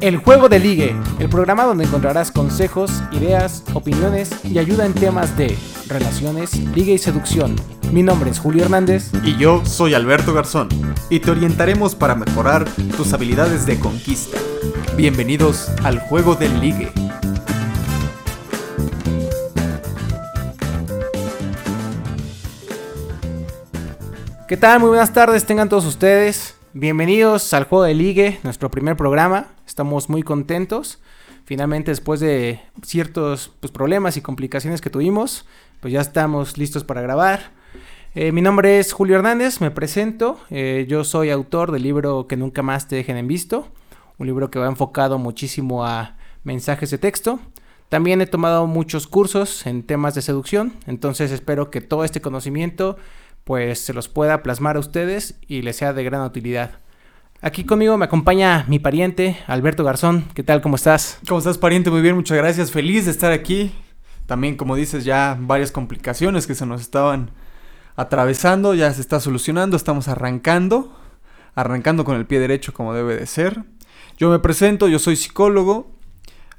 El Juego de Ligue, el programa donde encontrarás consejos, ideas, opiniones y ayuda en temas de relaciones, ligue y seducción. Mi nombre es Julio Hernández. Y yo soy Alberto Garzón. Y te orientaremos para mejorar tus habilidades de conquista. Bienvenidos al Juego del Ligue. ¿Qué tal? Muy buenas tardes, tengan todos ustedes. Bienvenidos al Juego de Ligue, nuestro primer programa. Estamos muy contentos. Finalmente, después de ciertos pues, problemas y complicaciones que tuvimos, pues ya estamos listos para grabar. Eh, mi nombre es Julio Hernández, me presento. Eh, yo soy autor del libro Que nunca más te dejen en visto. Un libro que va enfocado muchísimo a mensajes de texto. También he tomado muchos cursos en temas de seducción, entonces espero que todo este conocimiento pues se los pueda plasmar a ustedes y les sea de gran utilidad. Aquí conmigo me acompaña mi pariente, Alberto Garzón. ¿Qué tal? ¿Cómo estás? ¿Cómo estás, pariente? Muy bien, muchas gracias. Feliz de estar aquí. También, como dices, ya varias complicaciones que se nos estaban atravesando, ya se está solucionando, estamos arrancando, arrancando con el pie derecho como debe de ser. Yo me presento, yo soy psicólogo.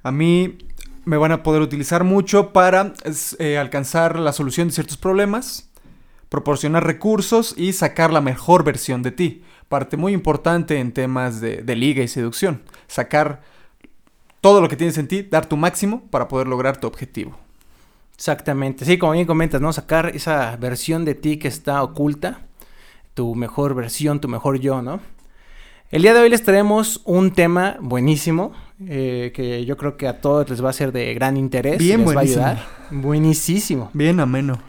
A mí me van a poder utilizar mucho para eh, alcanzar la solución de ciertos problemas proporcionar recursos y sacar la mejor versión de ti. Parte muy importante en temas de, liga y seducción. Sacar todo lo que tienes en ti, dar tu máximo para poder lograr tu objetivo. Exactamente, sí, como bien comentas, ¿no? Sacar esa versión de ti que está oculta, tu mejor versión, tu mejor yo, ¿no? El día de hoy les traemos un tema buenísimo, eh, que yo creo que a todos les va a ser de gran interés. Bien, les va a ayudar. Buenísimo. Bien ameno.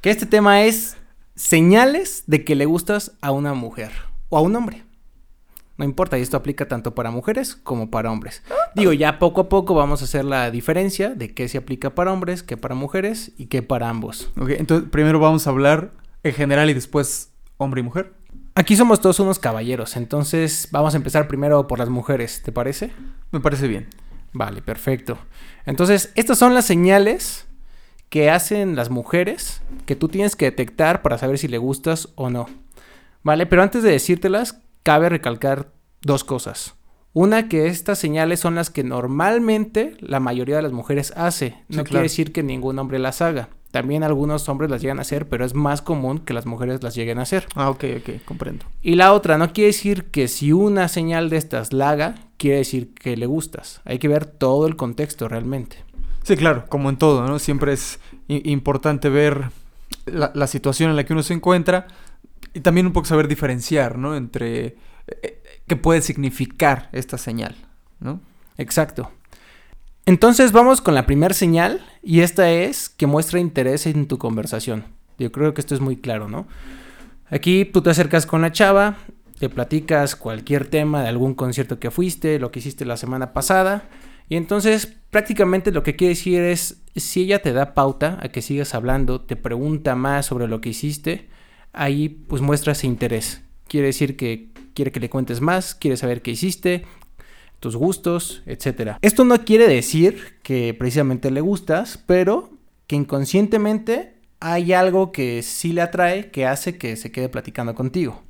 Que este tema es señales de que le gustas a una mujer o a un hombre. No importa, y esto aplica tanto para mujeres como para hombres. Digo, ya poco a poco vamos a hacer la diferencia de qué se aplica para hombres, qué para mujeres y qué para ambos. Ok, entonces primero vamos a hablar en general y después hombre y mujer. Aquí somos todos unos caballeros, entonces vamos a empezar primero por las mujeres, ¿te parece? Me parece bien. Vale, perfecto. Entonces, estas son las señales que hacen las mujeres que tú tienes que detectar para saber si le gustas o no. ¿Vale? Pero antes de decírtelas, cabe recalcar dos cosas. Una, que estas señales son las que normalmente la mayoría de las mujeres hace. No quiere decir que ningún hombre las haga. También algunos hombres las llegan a hacer, pero es más común que las mujeres las lleguen a hacer. Ah, ok, ok, comprendo. Y la otra, no quiere decir que si una señal de estas la haga, quiere decir que le gustas. Hay que ver todo el contexto realmente. Sí, claro, como en todo, ¿no? Siempre es importante ver la, situación en la que uno se encuentra y también un poco saber diferenciar, ¿no? Entre eh, eh, qué puede significar esta señal, ¿no? Exacto. Entonces vamos con la primera señal y esta es que muestra interés en tu conversación. Yo creo que esto es muy claro, ¿no? Aquí tú te acercas con la chava, te platicas cualquier tema de algún concierto que fuiste, lo que hiciste la semana pasada y entonces prácticamente lo que quiere decir es, si ella te da pauta a que sigas hablando, te pregunta más sobre lo que hiciste, ahí pues muestra ese interés. Quiere decir que quiere que le cuentes más, quiere saber qué hiciste, tus gustos, etc. Esto no quiere decir que precisamente le gustas, pero que inconscientemente hay algo que sí le atrae que hace que se quede platicando contigo.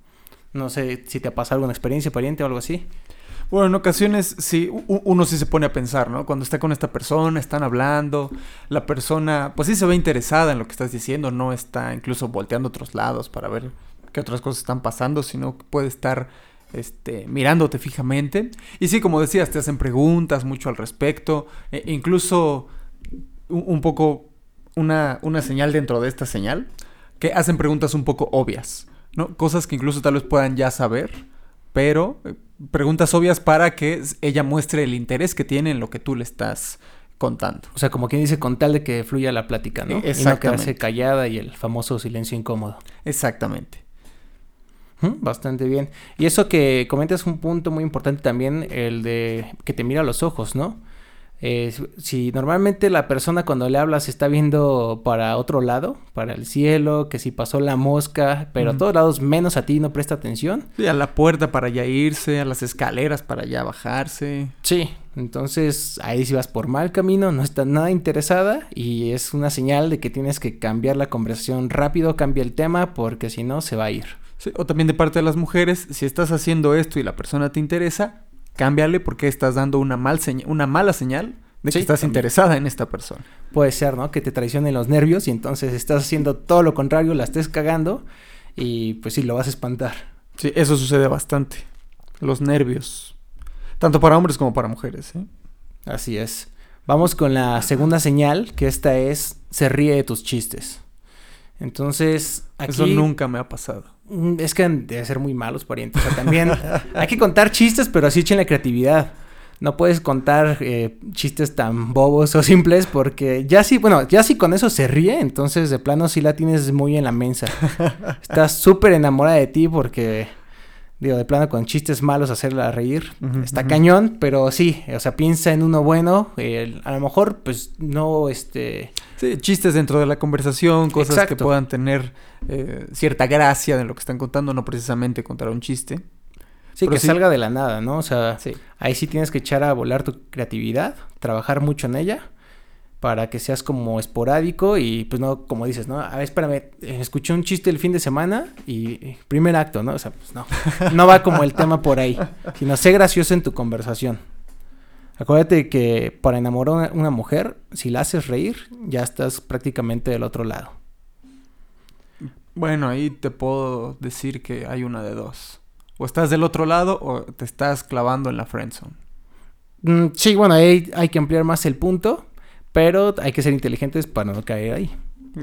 No sé si te ha pasado alguna experiencia, pariente o algo así. Bueno, en ocasiones sí, uno sí se pone a pensar, ¿no? Cuando está con esta persona, están hablando, la persona, pues sí se ve interesada en lo que estás diciendo, no está incluso volteando a otros lados para ver qué otras cosas están pasando, sino que puede estar este, mirándote fijamente. Y sí, como decías, te hacen preguntas mucho al respecto, e incluso un, poco una, una señal dentro de esta señal, que hacen preguntas un poco obvias, ¿no? Cosas que incluso tal vez puedan ya saber, pero eh, preguntas obvias para que ella muestre el interés que tiene en lo que tú le estás contando. O sea, como quien dice, con tal de que fluya la plática, ¿no? Exactamente. Y no quedarse callada y el famoso silencio incómodo. Exactamente. Bastante bien. Y eso que comentas un punto muy importante también, el de que te mira a los ojos, ¿no? Eh, si normalmente la persona cuando le hablas está viendo para otro lado, para el cielo, que si pasó la mosca, pero a todos lados menos a ti no presta atención. Sí, a la puerta para ya irse, a las escaleras para ya bajarse. Sí, entonces ahí si vas por mal camino, no está nada interesada y es una señal de que tienes que cambiar la conversación rápido, cambia el tema porque si no se va a ir. o también de parte de las mujeres, si estás haciendo esto y la persona te interesa, cámbiale porque estás dando una, mal una mala señal de que Sí, estás también. interesada en esta persona. Puede ser, ¿no? Que te traicionen los nervios y entonces estás haciendo todo lo contrario, la estés cagando y pues sí, lo vas a espantar. Sí, eso sucede bastante. Los nervios. Tanto para hombres como para mujeres, ¿eh? Así es. Vamos con la segunda señal, que esta es se ríe de tus chistes. Entonces, aquí Eso nunca me ha pasado. Mm, Es que debe ser muy malos parientes. O sea, también hay que contar chistes, pero así echen la creatividad. No puedes contar eh, chistes tan bobos o simples porque ya sí, bueno, ya si con eso se ríe, entonces de plano sí la tienes muy en la mensa. Estás súper enamorada de ti porque, digo, de plano con chistes malos hacerla reír está cañón, pero sí, o sea, piensa en uno bueno. eh, a lo mejor, pues no, este, Sí, chistes dentro de la conversación, cosas que puedan tener eh, cierta gracia de lo que están contando, no precisamente contar un chiste. sí, Pero que sí. salga de la nada, ¿no? O sea, Sí. Ahí sí tienes que echar a volar tu creatividad, trabajar mucho en ella para que seas como esporádico y pues no, como dices, ¿no? A ver, espérame, eh, escuché un chiste el fin de semana y y primer acto, ¿no? O sea, pues no, no va como el tema por ahí, sino sé gracioso en tu conversación. Acuérdate que para enamorar a una, mujer, si la haces reír, ya estás prácticamente del otro lado. Bueno, ahí te puedo decir que hay una de dos. O estás del otro lado o te estás clavando en la friendzone. Mm, sí, bueno, ahí hay que ampliar más el punto, pero hay que ser inteligentes para no caer ahí,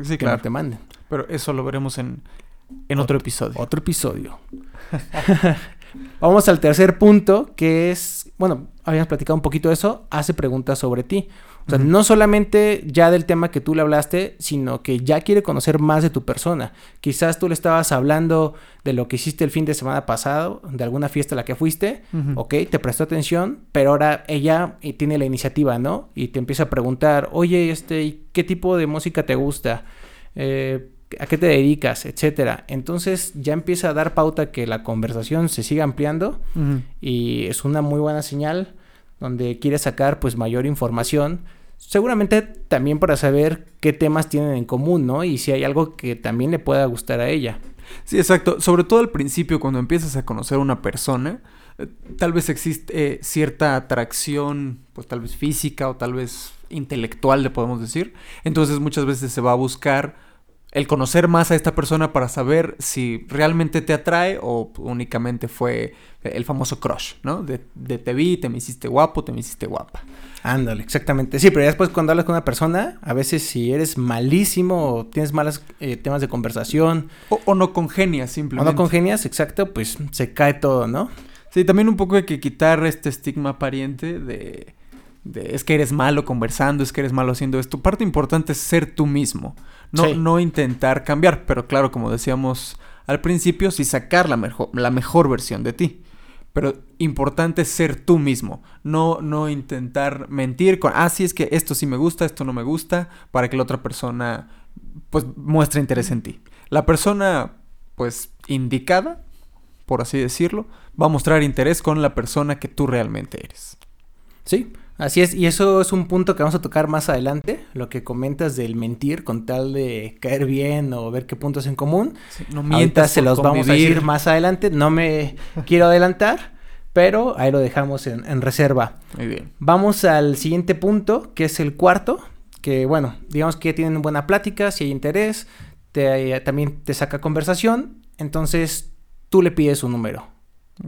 Sí, que no claro. te manden. Pero eso lo veremos en, en otro episodio. Otro episodio. Vamos al tercer punto, que es, bueno, habíamos platicado un poquito de eso, hace preguntas sobre ti. O sea, no solamente ya del tema que tú le hablaste, sino que ya quiere conocer más de tu persona. Quizás tú le estabas hablando de lo que hiciste el fin de semana pasado, de alguna fiesta a la que fuiste, Ujú. ok, te prestó atención, pero ahora ella eh, tiene la iniciativa, ¿no? Y te empieza a preguntar, oye, este, ¿y ¿qué tipo de música te gusta? Eh, ¿A qué te dedicas? Etcétera. Entonces ya empieza a dar pauta que la conversación se siga ampliando y es una muy buena señal donde quiere sacar pues mayor información. Seguramente también para saber qué temas tienen en común, ¿no? Y si hay algo que también le pueda gustar a ella. Sí, exacto. Sobre todo al principio, cuando empiezas a conocer a una persona, eh, tal vez existe eh, cierta atracción, pues tal vez física o tal vez intelectual, le podemos decir. Entonces muchas veces se va a buscar el conocer más a esta persona para saber si realmente te atrae o únicamente fue el famoso crush, ¿no? De, de te vi, te me hiciste guapo, te me hiciste guapa. Ándale, exactamente. Sí, pero ya después cuando hablas con una persona, a veces si eres malísimo o tienes malos eh, temas de conversación O, o no congenias o simplemente. no congenias, exacto, pues se cae todo, ¿no? Sí, también un poco hay que quitar este estigma pariente de, de es que eres malo conversando, es que eres malo haciendo esto. Parte importante es ser tú mismo, no, Sí. no intentar cambiar, pero claro, como decíamos al principio, sí sacar la mejor, la mejor versión de ti. Pero importante es ser tú mismo, no, no intentar mentir con, ah, sí, es que esto sí me gusta, esto no me gusta, para que la otra persona, pues, muestre interés en ti. La persona, pues, indicada, por así decirlo, va a mostrar interés con la persona que tú realmente eres. Sí, así es. Y eso es un punto que vamos a tocar más adelante. Lo que comentas del mentir con tal de caer bien o ver qué puntos en común. no Ahorita se los vamos a decir más adelante. No me quiero adelantar, pero ahí lo dejamos en, en reserva. Muy bien. Vamos al siguiente punto, que es el cuarto. Que bueno, digamos que tienen buena plática, si hay interés, te, también te saca conversación. Entonces tú le pides un número.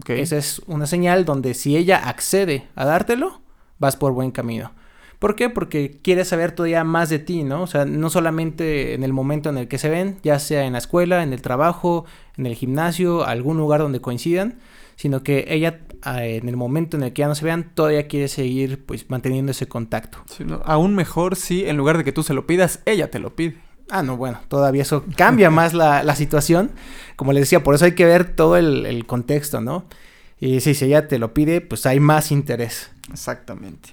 Esa es una señal donde si ella accede a dártelo, vas por buen camino. ¿Por qué? Porque quiere saber todavía más de ti, ¿no? O sea, no solamente en el momento en el que se ven, ya sea en la escuela, en el trabajo, en el gimnasio, algún lugar donde coincidan, sino que ella ah, en el momento en el que ya no se vean, todavía quiere seguir pues manteniendo ese contacto. Sí, no, aún mejor si en lugar de que tú se lo pidas, ella te lo pide. Ah, no, bueno, todavía eso cambia más la, la situación. Como les decía, por eso hay que ver todo el, el contexto, ¿no? Y si ella te lo pide, pues hay más interés. Exactamente.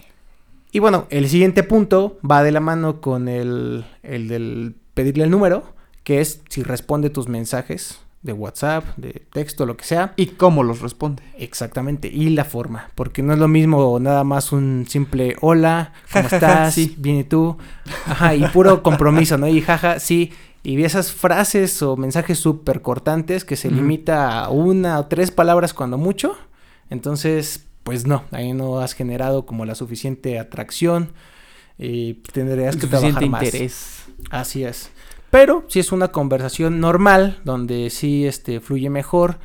Y bueno, el siguiente punto va de la mano con el, el del pedirle el número, que es si responde tus mensajes de WhatsApp, de texto, lo que sea. ¿Y cómo los responde? Exactamente, y la forma, porque no es lo mismo nada más un simple hola, ¿cómo estás? sí. Bien, ¿y tú? Ajá, y puro compromiso, ¿no? Y jaja, sí. Y esas frases o mensajes súper cortantes que se Ujú. limita a una o tres palabras cuando mucho. Entonces, pues no, ahí no has generado como la suficiente atracción y tendrías que Suficiente trabajar más. interés. Así es. Pero si es una conversación normal, donde sí este, fluye mejor,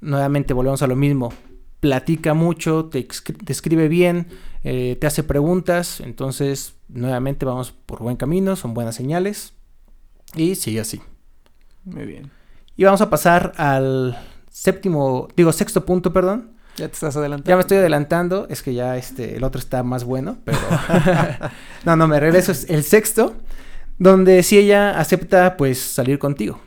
nuevamente volvemos a lo mismo. Platica mucho, te escribe bien, eh, te hace preguntas, entonces nuevamente vamos por buen camino, son buenas señales y sigue así. Muy bien. Y vamos a pasar al séptimo, digo sexto punto, perdón. Ya te estás adelantando. Ya me estoy adelantando, es que ya este, el otro está más bueno, pero... no, no, me regreso, es el sexto, donde si ella acepta pues salir contigo.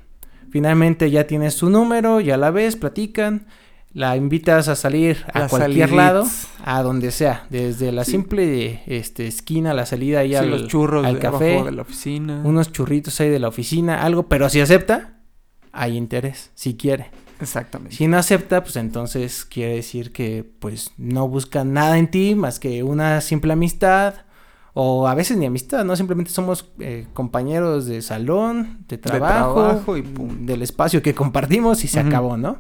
Finalmente ya tienes su número, ya la ves, platican, la invitas a salir a La cualquier lado, a donde sea, desde la Sí. simple este, esquina, la salida ahí Sí, al, los churros al de café, de la oficina. unos churritos ahí de la oficina, algo, pero si acepta, hay interés, si quiere. Exactamente. Si no acepta, pues entonces quiere decir que pues no busca nada en ti más que una simple amistad o a veces ni amistad, ¿no? Simplemente somos eh, compañeros de salón, de trabajo, trabajo y pum. del espacio que compartimos y se acabó, ¿no?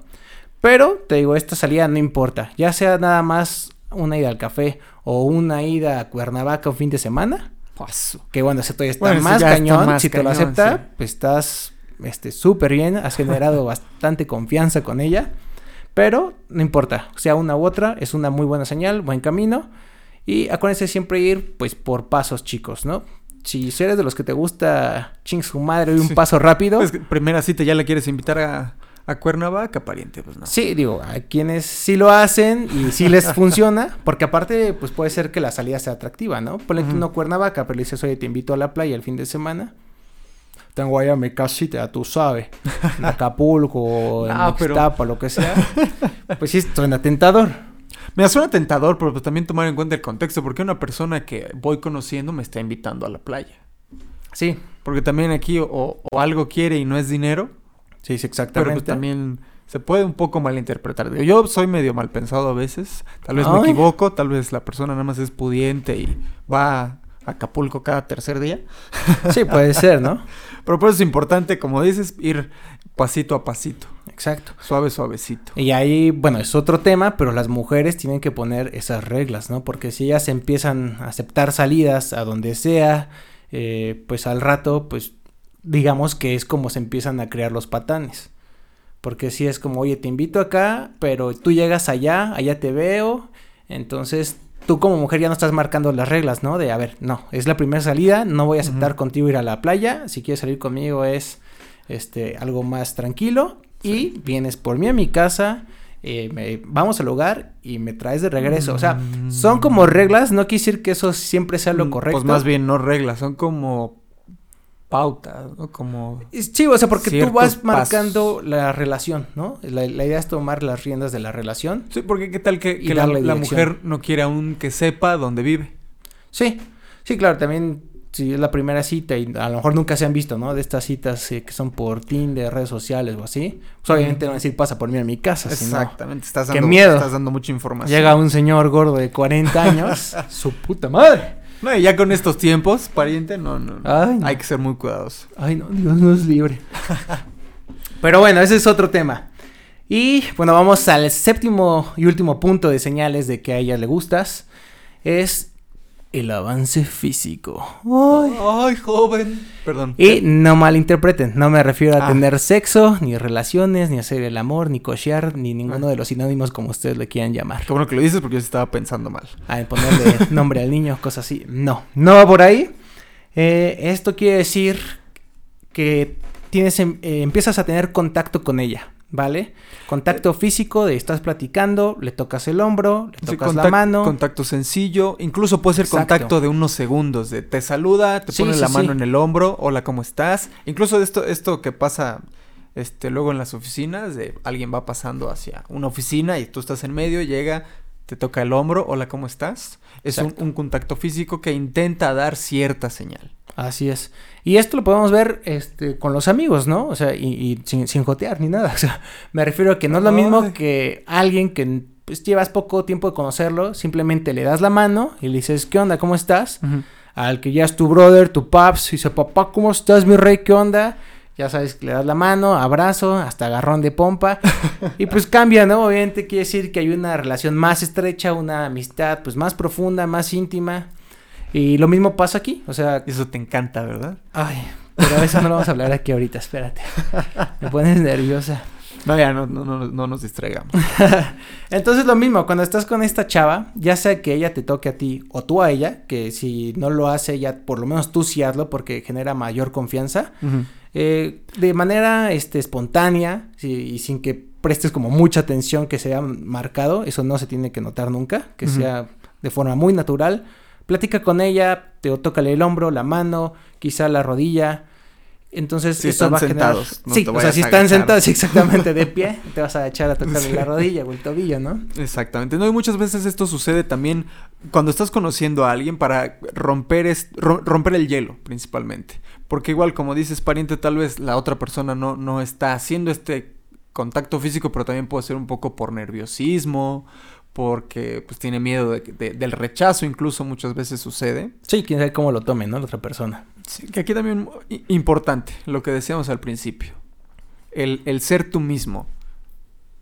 Pero te digo, esta salida no importa, ya sea nada más una ida al café o una ida a Cuernavaca un fin de semana, Paso. que bueno, ese todavía está Bueno, más está cañón. más si te lo acepta, sí. pues estás este súper bien, has generado bastante confianza con ella. Pero no importa, sea una u otra, es una muy buena señal, buen camino. Y acuérdense siempre ir pues por pasos chicos, ¿no? Si eres de los que te gusta ching su madre y un Sí. paso rápido, Es que primera cita ya la quieres invitar a, a Cuernavaca, pariente, pues no. Sí, digo, hay quienes sí lo hacen y sí les funciona, porque aparte, pues puede ser que la salida sea atractiva, ¿no? Ponle Ujú. no Cuernavaca, pero le dices, oye, te invito a la playa el fin de semana. Tengo allá mi casita, tú sabes, en Acapulco, o en Ah, pero- Ixtapa, lo que sea. Pues sí, suena tentador. Me suena tentador, pero pues también tomar en cuenta el contexto, porque una persona que voy conociendo me está invitando a la playa. Sí, Porque también aquí o, o algo quiere y no es dinero, sí, sí, pero exactamente. pues también se puede un poco malinterpretar. Yo soy medio mal pensado a veces, tal vez me equivoco, tal vez la persona nada más es pudiente y va Acapulco cada tercer día. Sí, puede ser, ¿no? Pero por eso es importante, como dices, ir pasito a pasito, Exacto. suave, suavecito. Y ahí, bueno, es otro tema, pero las mujeres tienen que poner esas reglas, ¿no? Porque si ellas empiezan a aceptar salidas a donde sea, eh, pues al rato, pues digamos que es como se empiezan a crear los patanes. Porque si es como, oye, te invito acá, pero tú llegas allá, allá te veo, entonces tú como mujer ya no estás marcando las reglas, ¿no? De, a ver, no, es la primera salida, no voy a aceptar contigo ir a la playa, si quieres salir conmigo es este algo más tranquilo y vienes por mí a mi casa, eh, me- vamos al hogar y me traes de regreso. O sea, son como reglas, no quiere decir que eso siempre sea lo Mm, correcto. Pues más bien no reglas, son como pautas, ¿no? Como... Chivo, o sea, porque tú vas pasos. marcando la relación, ¿no? La, la idea es tomar las riendas de la relación. Sí, porque qué tal que, la, mujer no quiere aún que sepa dónde vive. Sí, sí, claro, también si es la primera cita y a lo mejor nunca se han visto, ¿no? De estas citas eh, que son por Tinder, redes sociales o así, pues obviamente no van a decir pasa por mí a mi casa, sino Exactamente, qué dando, miedo. estás dando mucha información. llega un señor gordo de 40 años, su puta madre. No, y ya con estos tiempos, pariente, no, no. no. Ay, no. Hay que ser muy cuidadosos. Ay, no, Dios nos libre. Pero bueno, ese es otro tema. Y bueno, vamos al séptimo y último punto de señales de que a ella le gustas. Es el avance físico. Ay. Ay, joven. Perdón. Y no malinterpreten, no me refiero a Ah. tener sexo, ni relaciones, ni hacer el amor, ni cochear, ni ninguno Ah. de los sinónimos como ustedes le quieran llamar. Qué bueno que lo dices porque yo estaba pensando mal. A ponerle nombre al niño, cosas así. No, no va por ahí. Eh, esto quiere decir que tienes, em- eh, empiezas a tener contacto con ella, ¿vale? Contacto físico de estás platicando, le tocas el hombro, le Sí, tocas la mano. Contacto sencillo. Incluso puede ser Exacto. contacto de unos segundos. De te saluda, te Sí, pone sí, la mano en el hombro. Hola, ¿cómo estás? Incluso esto, esto que pasa este, luego en las oficinas. De alguien va pasando hacia una oficina y tú estás en medio, llega, te toca el hombro. Hola, ¿cómo estás? Es un, contacto físico que intenta dar cierta señal. Así es. Y esto lo podemos ver este, con los amigos, ¿no? O sea, y, y sin, sin jotear ni nada. O sea, me refiero a que no es lo mismo Ay. que alguien que pues, llevas poco tiempo de conocerlo, simplemente le das la mano y le dices, ¿qué onda? ¿Cómo estás? Al que ya es tu brother, tu paps, y dice, papá, ¿cómo estás, mi rey? ¿Qué onda? Ya sabes, le das la mano, abrazo, hasta agarrón de pompa. y pues cambia, ¿no? Obviamente quiere decir que hay una relación más estrecha, una amistad pues más profunda, más íntima. Y lo mismo pasa aquí, o sea... Eso te encanta, ¿verdad? Ay, pero eso no lo vamos a hablar aquí ahorita, espérate. Me pones nerviosa. No, ya, no, no, no, no nos distraigamos. Entonces lo mismo, cuando estás con esta chava, ya sea que ella te toque a ti o tú a ella, que si no lo hace ya por lo menos tú sí hazlo porque genera mayor confianza, eh, de manera este, espontánea y sin que prestes como mucha atención que sea marcado, eso no se tiene que notar nunca, que sea de forma muy natural. Platica con ella, te tócale el hombro, la mano, quizá la rodilla, entonces, si están sentados. sí, o sea, si están sentados exactamente de pie, te vas a echar a tocarle la rodilla o el tobillo, ¿no? Exactamente. No, y muchas veces esto sucede también cuando estás conociendo a alguien para romper, romper el hielo, principalmente. Porque igual, como dices, pariente, tal vez la otra persona no, no está haciendo este contacto físico, pero también puede ser un poco por nerviosismo, porque pues tiene miedo del rechazo, incluso muchas veces sucede. Sí, quién sabe cómo lo tome, ¿no? La otra persona. Sí, que aquí también importante, lo que decíamos al principio. El, ser tú mismo,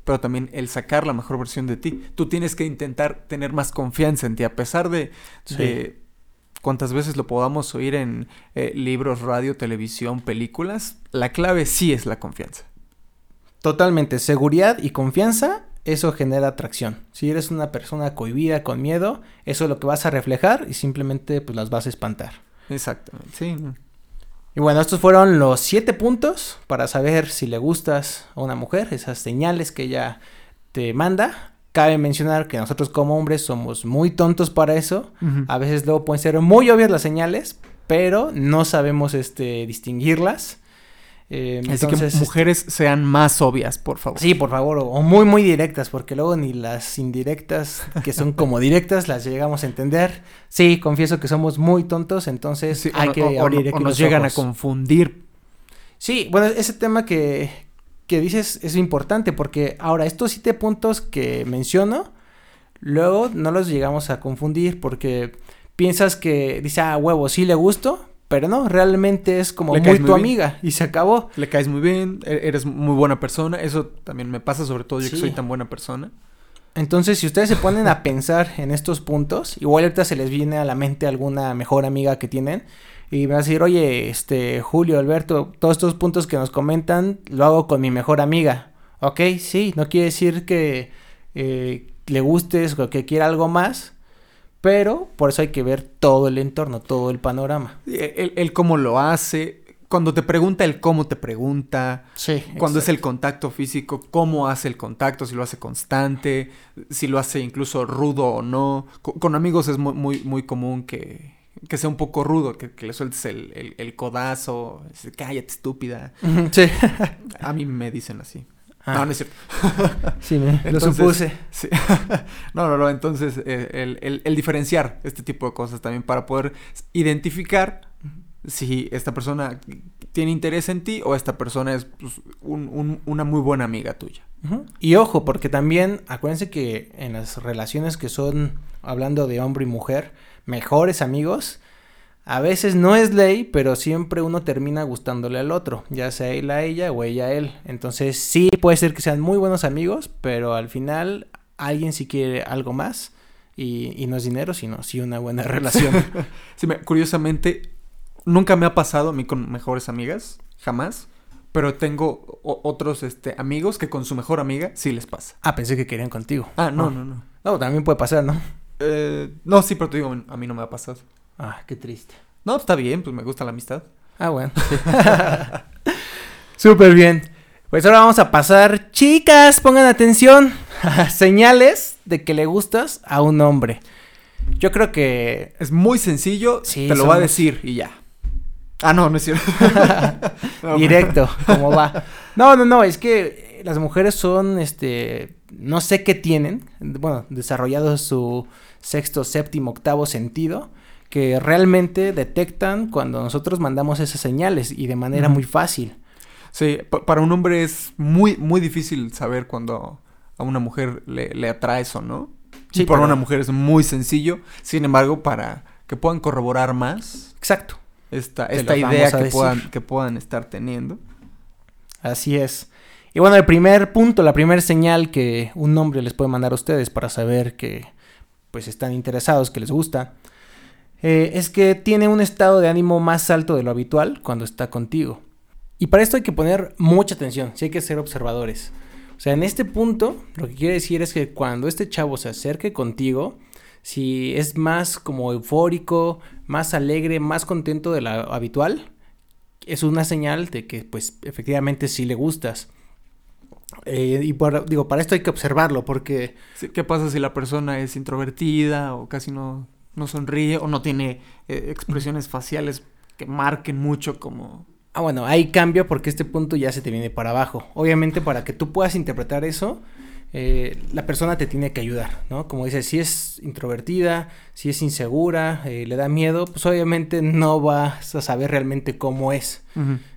pero también el sacar la mejor versión de ti. Tú tienes que intentar tener más confianza en ti, a pesar de, cuántas veces lo podamos oír en eh, libros, radio, televisión, películas, la clave sí es la confianza. Totalmente, seguridad y confianza eso genera atracción. Si eres una persona cohibida, con miedo, eso es lo que vas a reflejar y simplemente pues las vas a espantar. Exactamente, sí. Y bueno, estos fueron los siete puntos para saber si le gustas a una mujer, esas señales que ella te manda. Cabe mencionar que nosotros como hombres somos muy tontos para eso. A veces luego pueden ser muy obvias las señales, pero no sabemos este, distinguirlas. Eh, Así que este, mujeres sean más obvias, por favor. Sí, por favor, o, muy, muy directas, porque luego ni las indirectas, que son como directas, las llegamos a entender. Sí, confieso que somos muy tontos, entonces hay que abrir o, nos llegan a confundir. Sí, bueno, ese tema que, que dices es importante, porque ahora estos siete puntos que menciono, luego no los llegamos a confundir, porque piensas que dice, ah, huevo, sí le gusto, pero no, realmente es como muy tu amiga y se acabó. Le caes muy bien, e-, eres muy buena persona. Eso también me pasa, sobre todo yo que soy tan buena persona. Entonces, si ustedes se ponen a pensar en estos puntos, igual ahorita se les viene a la mente alguna mejor amiga que tienen y me va a decir, oye, este, Julio, Alberto, todos estos puntos que nos comentan lo hago con mi mejor amiga. Ok, sí, no quiere decir que eh, le gustes o que quiera algo más, pero por eso hay que ver todo el entorno, todo el panorama. El, cómo lo hace, cuando te pregunta el cómo te pregunta, sí, cuando es el contacto físico, cómo hace el contacto, si lo hace constante, si lo hace incluso rudo o no. Con, amigos es muy, muy, muy común que, que sea un poco rudo, que, le sueltes el, el, codazo, cállate estúpida. Sí. A mí me dicen así. No, no es cierto. sí, me lo supuse. Sí. no, no, no. Entonces, eh, el, diferenciar este tipo de cosas también para poder identificar si esta persona tiene interés en ti o esta persona es pues, una muy buena amiga tuya. Y ojo, porque también acuérdense que en las relaciones que son, hablando de hombre y mujer, mejores amigos, a veces no es ley, pero siempre uno termina gustándole al otro, ya sea él a ella o ella a él. Entonces sí puede ser que sean muy buenos amigos, pero al final alguien sí quiere algo más y, no es dinero, sino sí una buena relación. sí, curiosamente, nunca me ha pasado a mí con mejores amigas, jamás. Pero tengo otros este, amigos que con su mejor amiga sí les pasa. Ah, pensé que querían contigo. Ah, no, no, no. No, también puede pasar, ¿no? Eh, no, sí, pero te digo, a mí no me ha pasado. Ah, qué triste. No, está bien, pues me gusta la amistad. Ah, bueno. Súper bien. Pues ahora vamos a pasar, chicas, pongan atención, señales de que le gustas a un hombre. Yo creo que es muy sencillo, sí, te lo va a decir y ya. Ah, no, no es cierto. Directo, ¿cómo va? No, no, no, es que las mujeres son, este, no sé qué tienen, bueno, desarrollado su sexto, séptimo, octavo sentido que realmente detectan cuando nosotros mandamos esas señales y de manera muy fácil. Sí, para un hombre es muy, muy difícil saber cuando a una mujer le, le atraes o no. Sí, para una mujer es muy sencillo. Sin embargo, para que puedan corroborar más. Exacto. Esta, esta idea que puedan, que puedan estar teniendo. Así es. Y bueno, el primer punto, la primera señal que un hombre les puede mandar a ustedes para saber que pues están interesados, que les gusta, eh, es que tiene un estado de ánimo más alto de lo habitual cuando está contigo. Y para esto hay que poner mucha atención, sí hay que ser observadores. O sea, en este punto, lo que quiere decir es que cuando este chavo se acerque contigo, si es más como eufórico, más alegre, más contento de lo habitual, es una señal de que pues efectivamente sí le gustas. Eh, y digo, para esto hay que observarlo porque... ¿Qué pasa si la persona es introvertida o casi no, no sonríe o no tiene eh, expresiones faciales que marquen mucho como... Ah, bueno, hay cambio porque este punto ya se te viene para abajo. Obviamente para que tú puedas interpretar eso, eh, la persona te tiene que ayudar, ¿no? Como dices, si es introvertida, si es insegura, eh, le da miedo, pues obviamente no vas a saber realmente cómo es.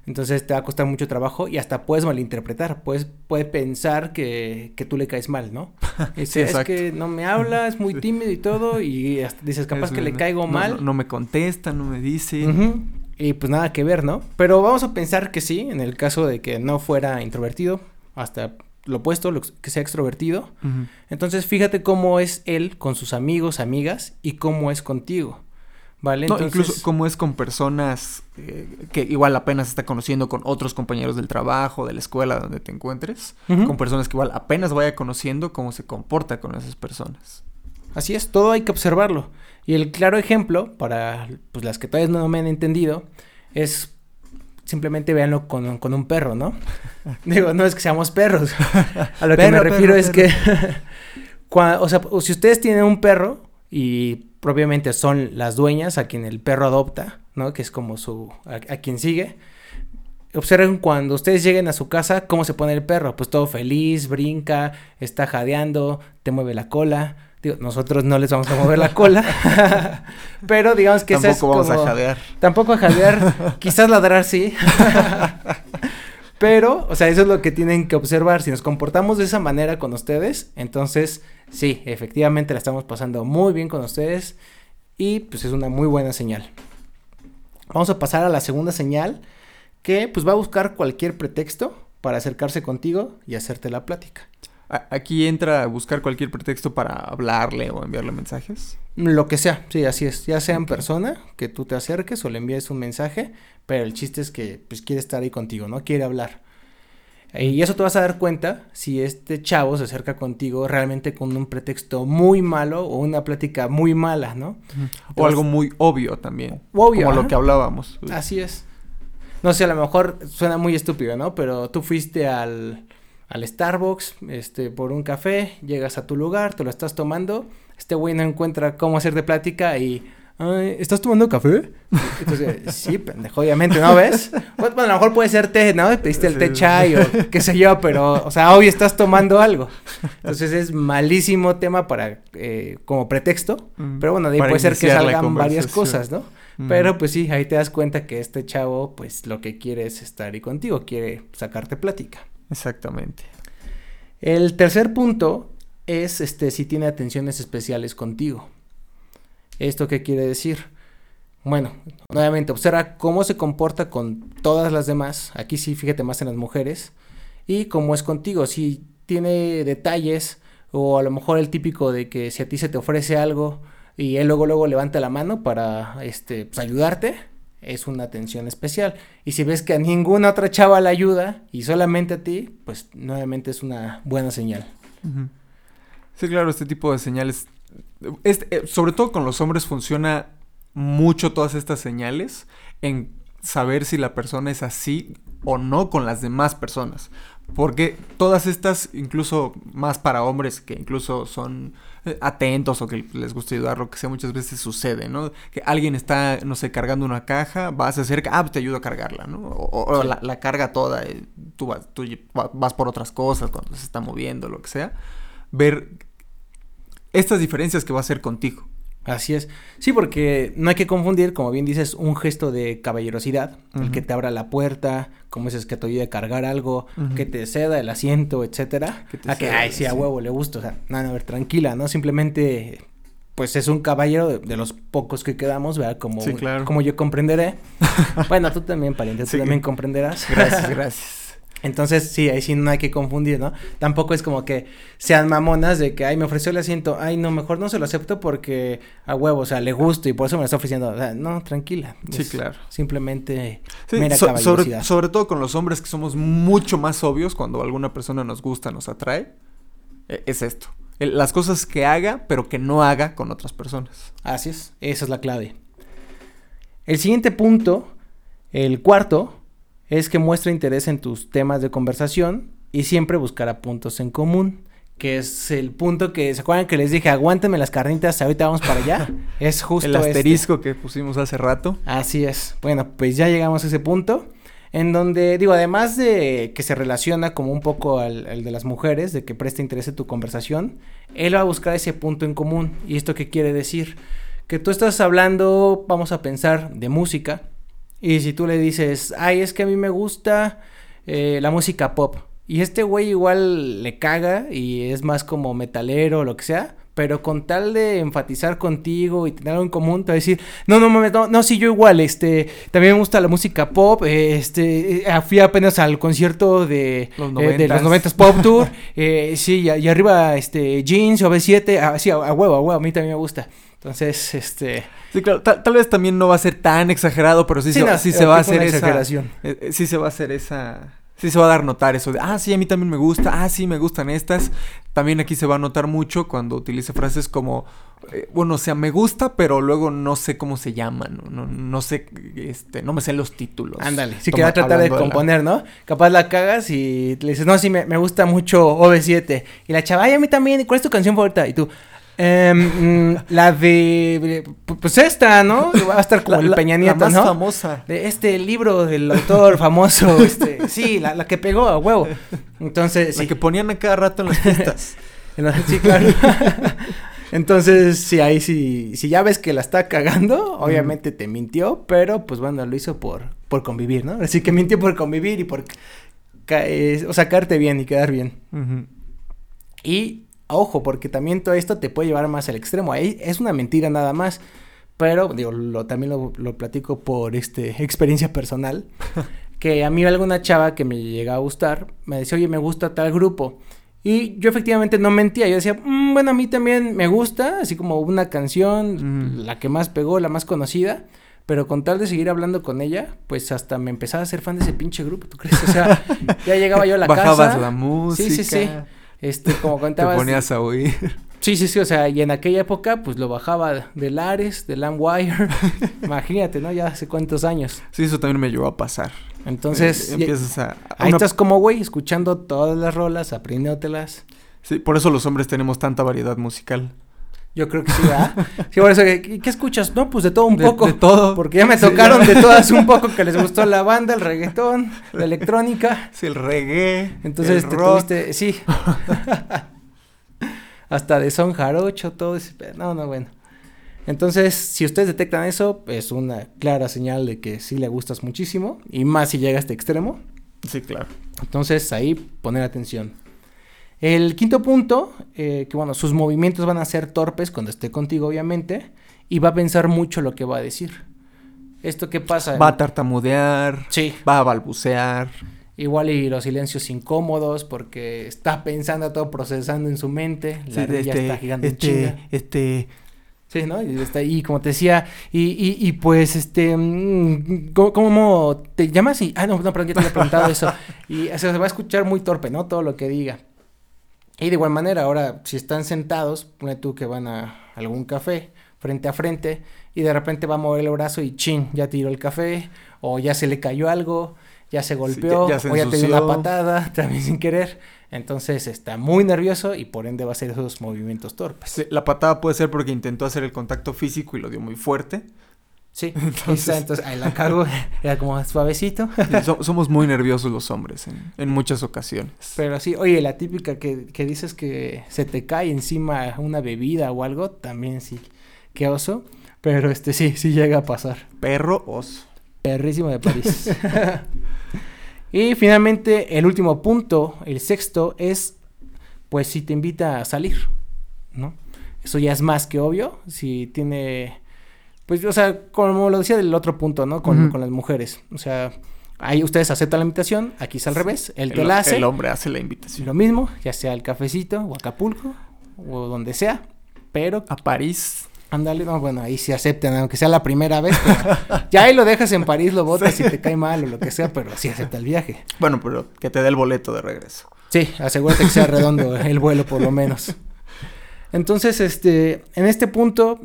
Entonces te va a costar mucho trabajo y hasta puedes malinterpretar, puedes puede pensar que, que, tú le caes mal, ¿no? es que no me habla, es muy tímido y todo, y dices, capaz que le caigo mal. No, me contesta, no me dice. Y pues nada que ver, ¿no? Pero vamos a pensar que sí, en el caso de que no fuera introvertido, hasta lo opuesto, lo que sea extrovertido. Entonces, fíjate cómo es él con sus amigos, amigas y cómo es contigo. ¿Vale? incluso cómo es con personas eh, que igual apenas está conociendo con otros compañeros del trabajo, de la escuela, donde te encuentres. Con personas que igual apenas vaya conociendo cómo se comporta con esas personas. Así es, todo hay que observarlo. Y el claro ejemplo, para pues, las que todavía no me han entendido, es simplemente véanlo con, un perro, ¿no? Digo, no es que seamos perros. A lo que me refiero es que, o sea, si ustedes tienen un perro y propiamente son las dueñas a quien el perro adopta, ¿no? Que es como su, a, quien sigue. Observen cuando ustedes lleguen a su casa cómo se pone el perro, pues todo feliz, brinca, está jadeando, te mueve la cola. Digo, nosotros no les vamos a mover la cola. pero digamos que Tampoco es vamos a jadear. Tampoco a jadear. quizás ladrar sí. pero, o sea, eso es lo que tienen que observar. Si nos comportamos de esa manera con ustedes, entonces sí, efectivamente la estamos pasando muy bien con ustedes. Y pues es una muy buena señal. Vamos a pasar a la segunda señal. Que pues va a buscar cualquier pretexto para acercarse contigo y hacerte la plática. Aquí entra a buscar cualquier pretexto para hablarle o enviarle mensajes. Lo que sea, sí, así es. Ya sea en persona, que tú te acerques o le envíes un mensaje, pero el chiste es que pues quiere estar ahí contigo, ¿no? Quiere hablar. Y eso te vas a dar cuenta si este chavo se acerca contigo realmente con un pretexto muy malo o una plática muy mala, ¿no? O algo muy obvio también. Obvio. Como lo que hablábamos. Así es. No sé, a lo mejor suena muy estúpido, ¿no? Pero tú fuiste al al Starbucks este, por un café, llegas a tu lugar, te lo estás tomando, este güey no encuentra cómo hacer de plática y... ¿Estás tomando café? Entonces, sí, pendejo, obviamente, ¿no ves? Bueno, a lo mejor puede ser té, ¿no? Pediste el té chai o qué sé yo, pero, o sea, hoy estás tomando algo. Entonces es malísimo tema para, eh, como pretexto, pero bueno, ahí puede ser que salgan varias cosas, ¿no? Pero pues sí, ahí te das cuenta que este chavo, pues lo que quiere es estar ahí contigo, quiere sacarte plática. Exactamente. El tercer punto es este si tiene atenciones especiales contigo. ¿Esto qué quiere decir? Bueno, nuevamente observa cómo se comporta con todas las demás. Aquí sí, fíjate más en las mujeres. Y cómo es contigo. Si tiene detalles o a lo mejor el típico de que si a ti se te ofrece algo y él luego luego levanta la mano para este pues, ayudarte, es una atención especial. Y si ves que a ninguna otra chava la ayuda y solamente a ti, pues nuevamente es una buena señal. Sí, claro, este tipo de señales, este, eh, sobre todo con los hombres funciona mucho todas estas señales en saber si la persona es así o no con las demás personas. Porque todas estas, incluso más para hombres que incluso son atentos o que les gusta ayudar, lo que sea, muchas veces sucede, ¿no? Que alguien está, no sé, cargando una caja, vas a hacer, ah, pues te ayudo a cargarla, ¿no? O, la, carga toda, eh, tú, vas, tú vas por otras cosas cuando se está moviendo, lo que sea. Ver estas diferencias que va a hacer contigo. Así es. Sí, porque no hay que confundir, como bien dices, un gesto de caballerosidad, el que te abra la puerta, como dices, que te ayude a cargar algo, que te ceda el asiento, etcétera. Que a que, ay, sí, a huevo le gusta, o sea, nada, a ver, tranquila, ¿no? Simplemente, pues es un caballero de, los pocos que quedamos, ¿verdad? Como, como yo comprenderé. bueno, tú también, pariente, tú también comprenderás. Gracias, gracias. Entonces, sí, ahí sí no hay que confundir, ¿no? Tampoco es como que sean mamonas de que, ay, me ofreció el asiento, ay, no, mejor no se lo acepto porque a huevo, o sea, le gusto y por eso me lo está ofreciendo. O sea, no, tranquila. Sí, es claro. Simplemente Sí, mera so- sobre, sobre todo con los hombres que somos mucho más obvios cuando alguna persona nos gusta, nos atrae, eh, es esto. El- las cosas que haga, pero que no haga con otras personas. Así es, esa es la clave. El siguiente punto, el cuarto, es que muestra interés en tus temas de conversación y siempre buscará puntos en común. Que es el punto que, ¿se acuerdan que les dije? Aguántenme las carnitas, ahorita vamos para allá. Es justo el este. asterisco que pusimos hace rato. Así es. Bueno, pues ya llegamos a ese punto. En donde, digo, además de que se relaciona como un poco al, al de las mujeres, de que presta interés en tu conversación, él va a buscar ese punto en común. ¿Y esto qué quiere decir? Que tú estás hablando, vamos a pensar, de música. Y si tú le dices, ay, es que a mí me gusta eh, la música pop. Y este güey igual le caga y es más como metalero o lo que sea. Pero con tal de enfatizar contigo y tener algo en común, te va a decir, no, no mames, no, no, sí, yo igual, este, también me gusta la música pop, eh, este, eh, fui apenas al concierto de Los eh, de los 90s. 90 Pop Tour, eh, sí, y, y arriba, este, Jeans o B7, ah, sí, a, a huevo, a huevo, a mí también me gusta. Entonces, este, Sí, claro, tal, tal vez también no va a ser tan exagerado, pero sí, Sí, se, no, sí eh, se va a hacer esa... exageración. eh, eh, sí se va a hacer esa... Sí se va a dar notar eso de, ah, sí, a mí también me gusta, ah, sí, me gustan estas. También aquí se va a notar mucho cuando utilice frases como, eh, bueno, o sea, me gusta, pero luego no sé cómo se llaman, no, no, no sé, este, no me sé los títulos. Ándale, sí que va a tratar de la- componer, ¿no? Capaz la cagas y le dices, no, sí, me, me gusta mucho OV7. Y la chava, ay, a mí también, ¿y ¿cuál es tu canción favorita? Y tú, "Em, mm, la de, pues esta, ¿no? Va a estar como La- el la- Peña la Nieto, más ¿no? famosa. De este libro del autor famoso, este, sí, la, la que pegó a huevo. Entonces, La sí. que ponían a cada rato en las pistas. Sí, claro. Entonces, sí, ahí sí, si ya ves que la está cagando, obviamente te mintió, pero pues bueno, lo hizo por, por convivir, ¿no? Así que mintió por convivir y por, eh, o sacarte bien y quedar bien. Y, ojo, porque también todo esto te puede llevar más al extremo, ahí es una mentira nada más, pero, digo, lo, también lo, lo platico por, este, experiencia personal, que a mí alguna chava que me llega a gustar, me decía, oye, me gusta tal grupo. Y yo efectivamente no mentía, yo decía, "Mm, bueno, a mí también me gusta, así como una canción, Mm. la que más pegó, la más conocida, pero con tal de seguir hablando con ella, pues hasta me empezaba a ser fan de ese pinche grupo, ¿tú crees? O sea, ya llegaba yo a la Bajabas casa. la música. Sí, sí, sí. Este, como Te contabas. ponías a oír. Sí, sí, sí, o sea, y en aquella época, pues lo bajaba de Lares, de LimeWire. Imagínate, ¿no? Ya hace cuántos años. Sí, eso también me llevó a pasar. Entonces, Eh, empiezas a... a ahí una- estás como güey, escuchando todas las rolas, aprendiéndotelas. Sí, por eso los hombres tenemos tanta variedad musical. Yo creo que sí, ¿verdad? Sí, por eso, ¿qué, qué escuchas? No, pues de todo un De- poco. de todo. Porque ya me Sí, tocaron ya. de todas un poco que les gustó la banda, el reggaetón, la electrónica. Sí, el reggae. Entonces el te rock. tuviste, sí. Hasta de son jarocho, todo ese No, no, bueno. Entonces, si ustedes detectan eso, es una clara señal de que sí le gustas muchísimo. Y más si llega a este extremo. Sí, claro. Entonces, ahí poner atención. El quinto punto, eh, que bueno, sus movimientos van a ser torpes cuando esté contigo, obviamente. Y va a pensar mucho lo que va a decir. ¿Esto qué pasa? Va a tartamudear. Sí. Va a balbucear. Igual y los silencios incómodos porque está pensando todo procesando en su mente. La Sí, ya está girando este, este, Sí, ¿no? Y está ahí, como te decía, y, y, y pues, este, mm, ¿cómo, cómo te llamas? Y, ah, no, no, perdón, ya te había preguntado eso. Y o sea, se va a escuchar muy torpe, ¿no? Todo lo que diga. Y de igual manera, ahora, si están sentados, pone tú que van a algún café, frente a frente, y de repente va a mover el brazo y chin, ya tiró el café, o ya se le cayó algo, ya se golpeó, ya- ya se o ya te dio una patada, también sin querer. Entonces está muy nervioso y por ende va a hacer esos movimientos torpes. sí, la patada puede ser porque intentó hacer el contacto físico y lo dio muy fuerte. Sí, Entonces- entonces, ahí la cago, era como suavecito. So- somos muy nerviosos los hombres en, en muchas ocasiones. Pero sí, oye, la típica que, que dices que se te cae encima una bebida o algo, también sí, qué oso. Pero este sí, sí llega a pasar. Perro oso. Perrísimo de París. y finalmente, el último punto, el sexto, es pues si te invita a salir, ¿no? Eso ya es más que obvio. Si tiene. Pues, o sea, como lo decía del otro punto, ¿no? Con, con las mujeres. O sea, ahí ustedes aceptan la invitación, aquí es al revés, él te el, la hace. el hombre hace la invitación. Lo mismo, ya sea el cafecito o Acapulco o donde sea, pero A París. ándale, no, bueno, ahí sí aceptan, aunque sea la primera vez, pero ya ahí lo dejas en París, lo botas Sí. si te cae mal o lo que sea, pero sí acepta el viaje. Bueno, pero que te dé el boleto de regreso. Sí, asegúrate que sea redondo el vuelo por lo menos. Entonces, este, en este punto,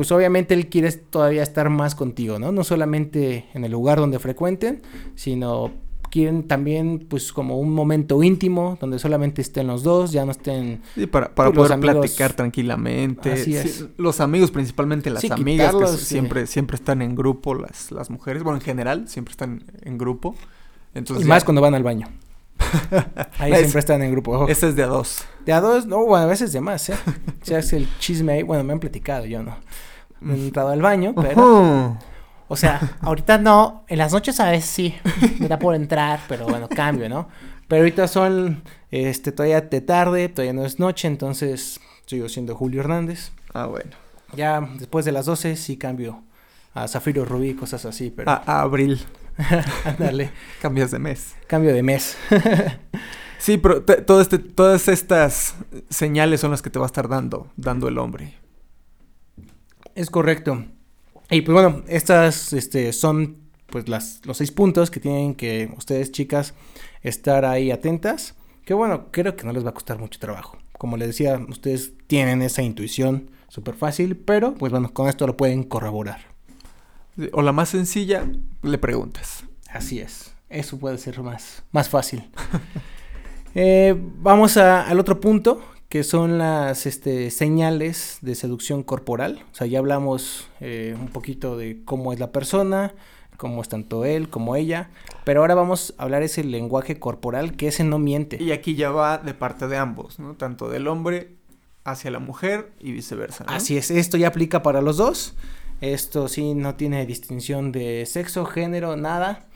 pues obviamente él quiere todavía estar más contigo, ¿no? No solamente en el lugar donde frecuenten, sino quieren también, pues, como un momento íntimo, donde solamente estén los dos, ya no estén... Sí, para, para poder amigos- platicar tranquilmente. Así Sí, los amigos, principalmente las Sí, amigas, que siempre, siempre están en grupo, las, las mujeres. Bueno, en general, siempre están en grupo. Entonces, y ya- más cuando van al baño. Ahí Es- siempre están en grupo. ojo. Este es de a dos. De a dos, no, bueno, a veces de más, ¿eh? Se hace el chisme ahí, bueno, me han platicado, yo no. No he entrado al baño, pero... O sea, ahorita no, en las noches a veces sí, me da por entrar, pero bueno, cambio, ¿no? Pero ahorita son, este, todavía de tarde, todavía no es noche, entonces sigo siendo Julio Hernández. Ah, bueno. Ya después de las 12 sí cambio a Zafiro Rubí, cosas así, pero A, a abril. ándale, Cambias de mes. cambio de mes. Sí, pero todo este, todas estas señales son las que te va a estar dando, dando el hombre. Es correcto. Y pues bueno, estas este, son pues las, los seis puntos que tienen que ustedes chicas estar ahí atentas. Que bueno, creo que no les va a costar mucho trabajo. Como les decía, ustedes tienen esa intuición súper fácil, pero pues bueno, con esto lo pueden corroborar. O la más sencilla, le preguntas. Así es. Eso puede ser más, más fácil. Eh, vamos a- al otro punto, que son las este, señales de seducción corporal. O sea, ya hablamos eh, un poquito de cómo es la persona, cómo es tanto él como ella. Pero ahora vamos a hablar ese lenguaje corporal, que ese no miente. Y aquí ya va de parte de ambos, ¿no? Tanto del hombre hacia la mujer y viceversa. ¿no? Así es, esto ya aplica para los dos. Esto sí no tiene distinción de sexo, género, nada.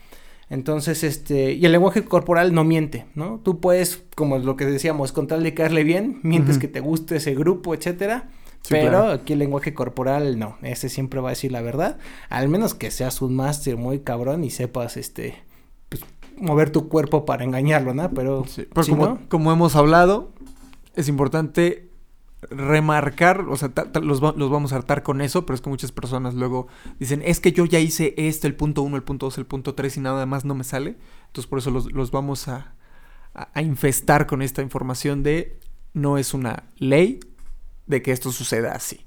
Entonces, este, y el lenguaje corporal no miente, ¿no? Tú puedes, como lo que decíamos, con tal de caerle bien, mientes que te guste ese grupo, etcétera. Sí, pero claro. aquí el lenguaje corporal no, ese siempre va a decir la verdad, al menos que seas un máster muy cabrón y sepas, este, pues, mover tu cuerpo para engañarlo, ¿no? Pero, Sí, pero si como, no, como hemos hablado, es importante remarcar, o sea, los, va- los vamos a hartar con eso, pero es que muchas personas luego dicen, es que yo ya hice esto, el punto 1, el punto 2, el punto 3 y nada más no me sale. Entonces por eso los, los vamos a, a- a infestar con esta información de no es una ley de que esto suceda así.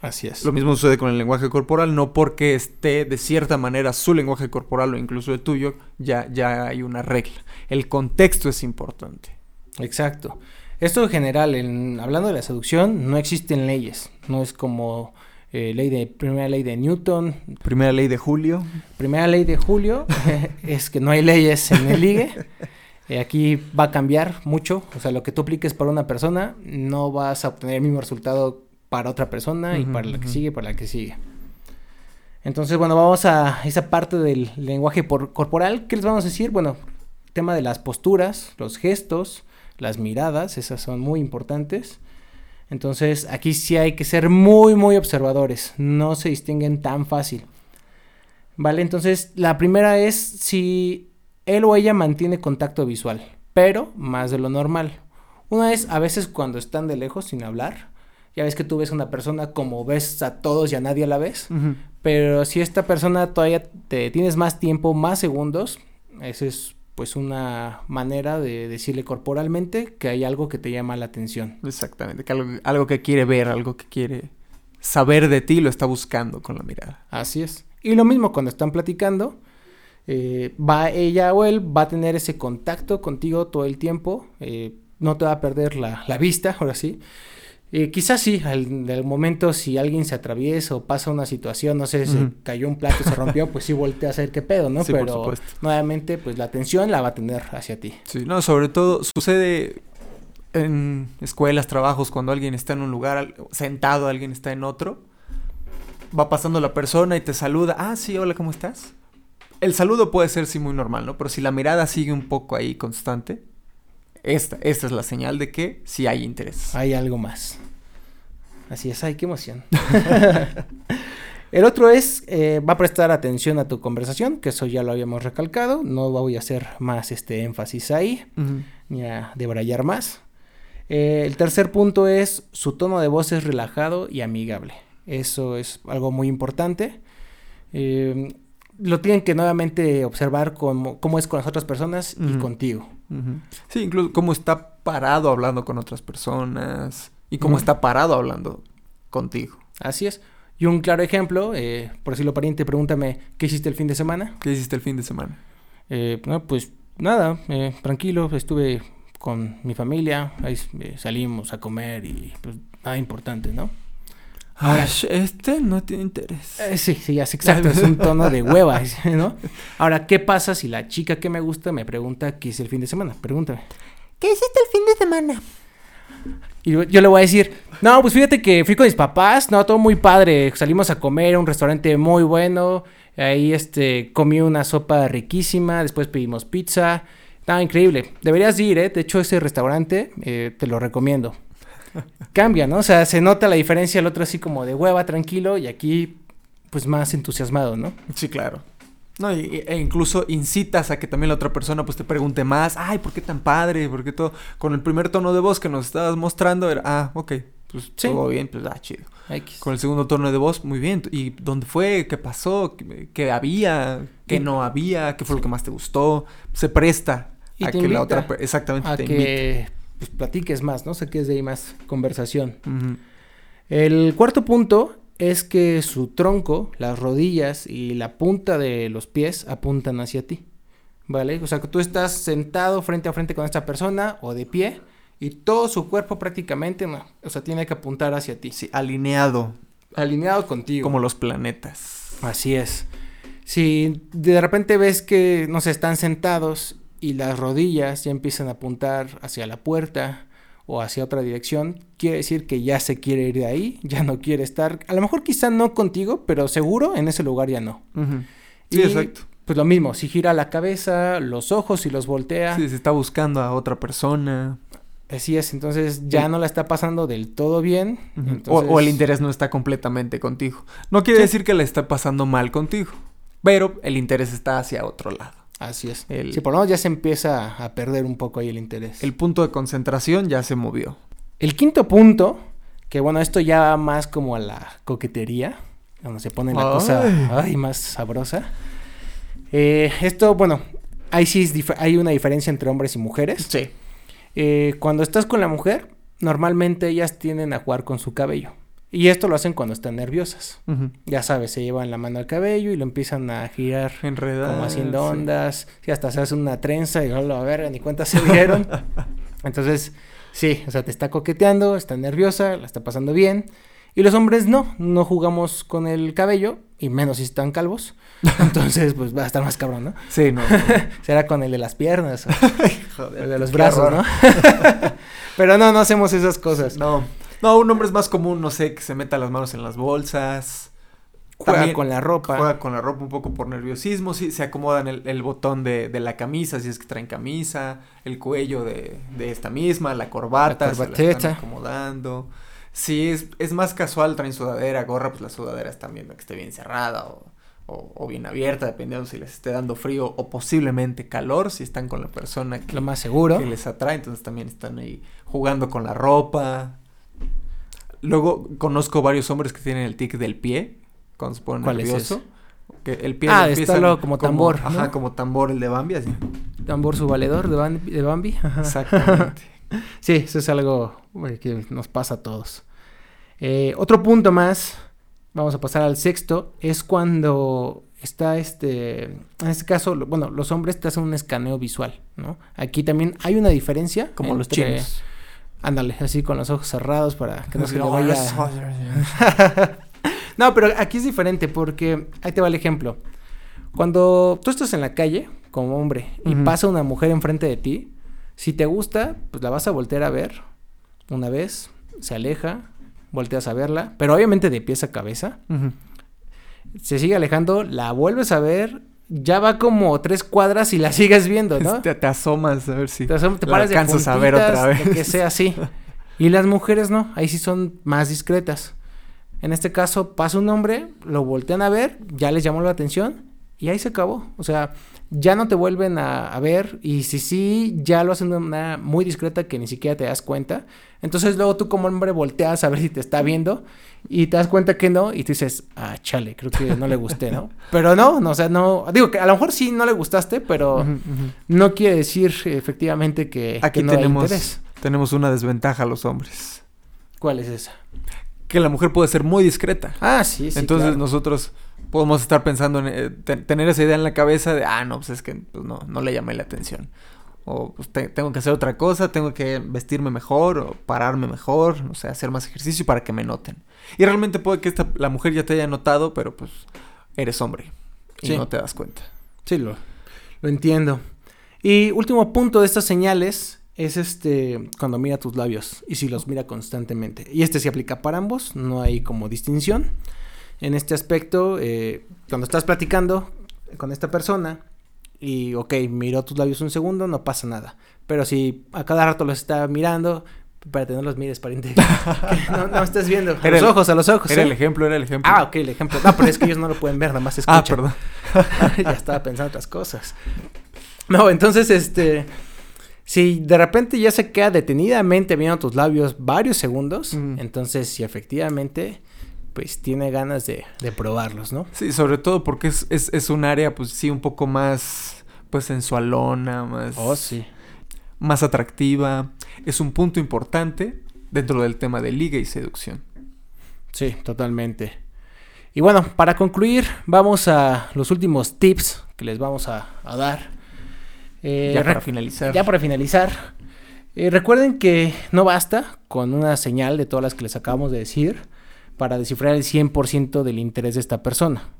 así es. Lo mismo sucede con el lenguaje corporal, no porque esté de cierta manera su lenguaje corporal o incluso el tuyo, ya, ya hay una regla. El contexto es importante. Exacto. Esto en general, en, hablando de la seducción, no existen leyes. No es como eh, ley de primera ley de Newton, Primera ley de Julio. primera ley de Julio, es que no hay leyes en el ligue. Eh, aquí va a cambiar mucho. O sea, lo que tú apliques para una persona, no vas a obtener el mismo resultado para otra persona y para la que sigue, para la que sigue. Entonces, bueno, vamos a esa parte del lenguaje por- corporal. ¿Qué les vamos a decir? Bueno, tema de las posturas, los gestos, las miradas, esas son muy importantes. Entonces, aquí sí hay que ser muy, muy observadores. No se distinguen tan fácil. Vale, entonces la primera es si él o ella mantiene contacto visual, pero más de lo normal. Una es a veces cuando están de lejos sin hablar. Ya ves que tú ves a una persona como ves a todos y a nadie a la vez. Pero si esta persona todavía te tienes más tiempo, más segundos, esa es pues una manera de decirle corporalmente que hay algo que te llama la atención. Exactamente, que algo, algo que quiere ver, algo que quiere saber de ti, lo está buscando con la mirada. Así es. Y lo mismo cuando están platicando, eh, va ella o él va a tener ese contacto contigo todo el tiempo, eh, no te va a perder la, la vista, ahora sí. Eh, quizás sí, al, del momento si alguien se atraviesa o pasa una situación, no sé, se cayó un plato, se rompió, pues sí voltea a saber qué pedo, ¿no? Sí, por Pero supuesto. nuevamente, pues la atención la va a tener hacia ti. Sí, no, sobre todo sucede en escuelas, trabajos, cuando alguien está en un lugar al- sentado, alguien está en otro, va pasando la persona y te saluda, ah, sí, hola, ¿cómo estás? El saludo puede ser sí muy normal, ¿no? Pero si la mirada sigue un poco ahí constante, esta, esta es la señal de que sí hay interés. Hay algo más. Así es, ay, qué emoción. El otro es, eh, va a prestar atención a tu conversación, que eso ya lo habíamos recalcado. No voy a hacer más este énfasis ahí, ni a debrayar más. Eh, el tercer punto es, su tono de voz es relajado y amigable. Eso es algo muy importante. Eh, lo tienen que nuevamente observar cómo, cómo es con las otras personas y contigo. Sí, incluso cómo está parado hablando con otras personas y cómo está parado hablando contigo. Así es. Y un claro ejemplo, eh, por decirlo pariente, pregúntame, ¿qué hiciste el fin de semana? ¿Qué hiciste el fin de semana? Eh, no, pues nada, eh, tranquilo, estuve con mi familia, ahí eh, salimos a comer y pues nada importante, ¿no? Ahora, este no tiene interés. Eh, sí, sí, es exacto, es un tono de hueva, ¿no? Ahora, ¿qué pasa si la chica que me gusta me pregunta qué hice el fin de semana? Pregúntame. ¿Qué hiciste el fin de semana? Y yo, yo le voy a decir, no, pues fíjate que fui con mis papás, no, todo muy padre. Salimos a comer a un restaurante muy bueno. Ahí este comí una sopa riquísima, después pedimos pizza. Nada, increíble. Deberías ir, ¿eh? De hecho, ese restaurante eh, te lo recomiendo. Cambia, ¿no? O sea, se nota la diferencia, el otro así como de hueva, tranquilo, y aquí, pues más entusiasmado, ¿no? Sí, claro. No, y- e incluso incitas a que también la otra persona pues te pregunte más, ay, ¿por qué tan padre? ¿Por qué todo? Con el primer tono de voz que nos estabas mostrando era, ah, ok, pues Sí. todo bien, pues ah, chido. X. Con el segundo tono de voz, muy bien. ¿Y dónde fue? ¿Qué pasó? ¿Qué, qué había? ¿Qué Y- no había? ¿Qué fue lo que más te gustó? Se presta Y a que la otra exactamente A te invite. Pues, platiques más, ¿no? Saques de ahí más conversación. El cuarto punto es que su tronco, las rodillas y la punta de los pies apuntan hacia ti. ¿Vale? O sea, que tú estás sentado frente a frente con esta persona o de pie y todo su cuerpo prácticamente, no, o sea, tiene que apuntar hacia ti. Sí, alineado, Alineado contigo. como los planetas. Así es. Si de repente ves que, no sé, están sentados y las rodillas ya empiezan a apuntar hacia la puerta o hacia otra dirección, quiere decir que ya se quiere ir de ahí, ya no quiere estar, a lo mejor quizá no contigo, pero seguro en ese lugar ya no. Sí, Y, exacto. Pues lo mismo, si gira la cabeza, los ojos y los voltea, Sí, se está buscando a otra persona. así es, entonces ya no la está pasando del todo bien. O- entonces- O, el interés no está completamente contigo. No quiere Sí. decir que le está pasando mal contigo, pero el interés está hacia otro lado. Así es. El- Sí, por lo menos ya se empieza a perder un poco ahí el interés. El punto de concentración ya se movió. El quinto punto, que bueno, esto ya va más como a la coquetería, donde se pone la Ay. cosa ay, más sabrosa. Eh, esto, bueno, ahí sí es hay una diferencia entre hombres y mujeres. Sí. Eh, cuando estás con la mujer, normalmente ellas tienden a jugar con su cabello. Y esto lo hacen cuando están nerviosas. Ya sabes, se llevan la mano al cabello y lo empiezan a girar Enredar. como haciendo sí. ondas. Y hasta se hace una trenza y no a ver, ni cuenta se dieron. Entonces, sí, o sea, te está coqueteando, está nerviosa, la está pasando bien. Y los hombres no, no jugamos con el cabello, y menos si están calvos. Entonces, pues va a estar más cabrón, ¿no? Sí, no. Será con el de las piernas o Joder, el de los brazos, horror. ¿no? Pero no, no hacemos esas cosas. No. No, un hombre es más común, no sé, que se meta las manos en las bolsas. Juega También con la ropa. Juega con la ropa un poco por nerviosismo, sí, se acomodan el, el botón de, de la camisa, si es que traen camisa, el cuello de, de esta misma, la corbata, La se la corbateta. están acomodando. Si es, es más casual, traen sudadera, gorra, pues la sudadera están viendo que esté bien cerrada o, o- o bien abierta, dependiendo si les esté dando frío o posiblemente calor, si están con la persona que, Lo más seguro. que les atrae, entonces también están ahí jugando con la ropa. Luego conozco varios hombres que tienen el tic del pie, cuando se ponen ¿Cuál es nervioso. Que el pie Ah, de estarlo como tambor, Ajá, ¿no? como tambor el de Bambi, así. Tambor su valedor de Bambi. De Bambi. Ajá. Exactamente. Sí, eso es algo eh, que nos pasa a todos. Eh, otro punto más, vamos a pasar al sexto, es cuando está este, en este caso, bueno, los hombres te hacen un escaneo visual, ¿no? Aquí también hay una diferencia. Como los chinos. Ándale, así con los ojos cerrados para que no se le vaya... ojos- no, pero aquí es diferente porque ahí te va el ejemplo. Cuando tú estás en la calle como hombre y pasa una mujer enfrente de ti, si te gusta, pues la vas a voltear a ver una vez, se aleja, volteas a verla, pero obviamente de pies a cabeza. Se sigue alejando, la vuelves a ver, ya va como tres cuadras y la sigues viendo, ¿no? Te, te asomas a ver si Te, asom- te la paras de a ver otra vez. que sea así. Y las mujeres no, ahí sí son más discretas. En este caso, pasa un hombre, lo voltean a ver, ya les llamó la atención y ahí se acabó. O sea, ya no te vuelven a, a ver y si sí, ya lo hacen de una manera muy discreta que ni siquiera te das cuenta. Entonces luego tú como hombre volteas a ver si te está viendo y te das cuenta que no y te dices, ah, chale, creo que no le gusté, ¿no? Pero no, no, o sea, no, digo que a lo mejor sí no le gustaste, pero no quiere decir efectivamente que, Aquí que no hay tenemos, interés. tenemos una desventaja a los hombres. ¿Cuál es esa? Que la mujer puede ser muy discreta. Ah, sí, sí. Entonces claro. nosotros podemos estar pensando en eh, te- tener esa idea en la cabeza de, ah, no, pues es que pues, no, no le llamé la atención. O pues, te- tengo que hacer otra cosa, tengo que vestirme mejor o pararme mejor, no sé, hacer más ejercicio para que me noten. Y realmente puede que esta, la mujer ya te haya notado, pero pues eres hombre y Sí. no te das cuenta. Sí, lo, lo entiendo. Y último punto de estas señales es este cuando mira tus labios y si los mira constantemente. Y este se aplica para ambos, no hay como distinción. En este aspecto, eh, cuando estás platicando con esta persona y, ok, miró tus labios un segundo, no pasa nada. Pero si a cada rato los está mirando, espérate, no los mires, pariente. no, no estés viendo. A Era los el- ojos, a los ojos. Era ¿eh? el ejemplo, era el ejemplo. Ah, ok, el ejemplo. No, pero es que ellos no lo pueden ver, nada más escuchan. Ah, perdón. ya estaba pensando otras cosas. No, entonces, este. Si de repente ya se queda detenidamente viendo tus labios varios segundos, Mm. entonces si efectivamente, pues tiene ganas de, de probarlos, ¿no? Sí, sobre todo porque es, es, es un área, pues sí, un poco más, pues sensualona, más... Oh, sí. más atractiva. Es un punto importante dentro del tema de liga y seducción. Sí, totalmente. Y bueno, para concluir, vamos a los últimos tips que les vamos a, a dar. Eh, ya para finalizar. Ya para finalizar, eh, recuerden que no basta con una señal de todas las que les acabamos de decir para descifrar el 100% del interés de esta persona.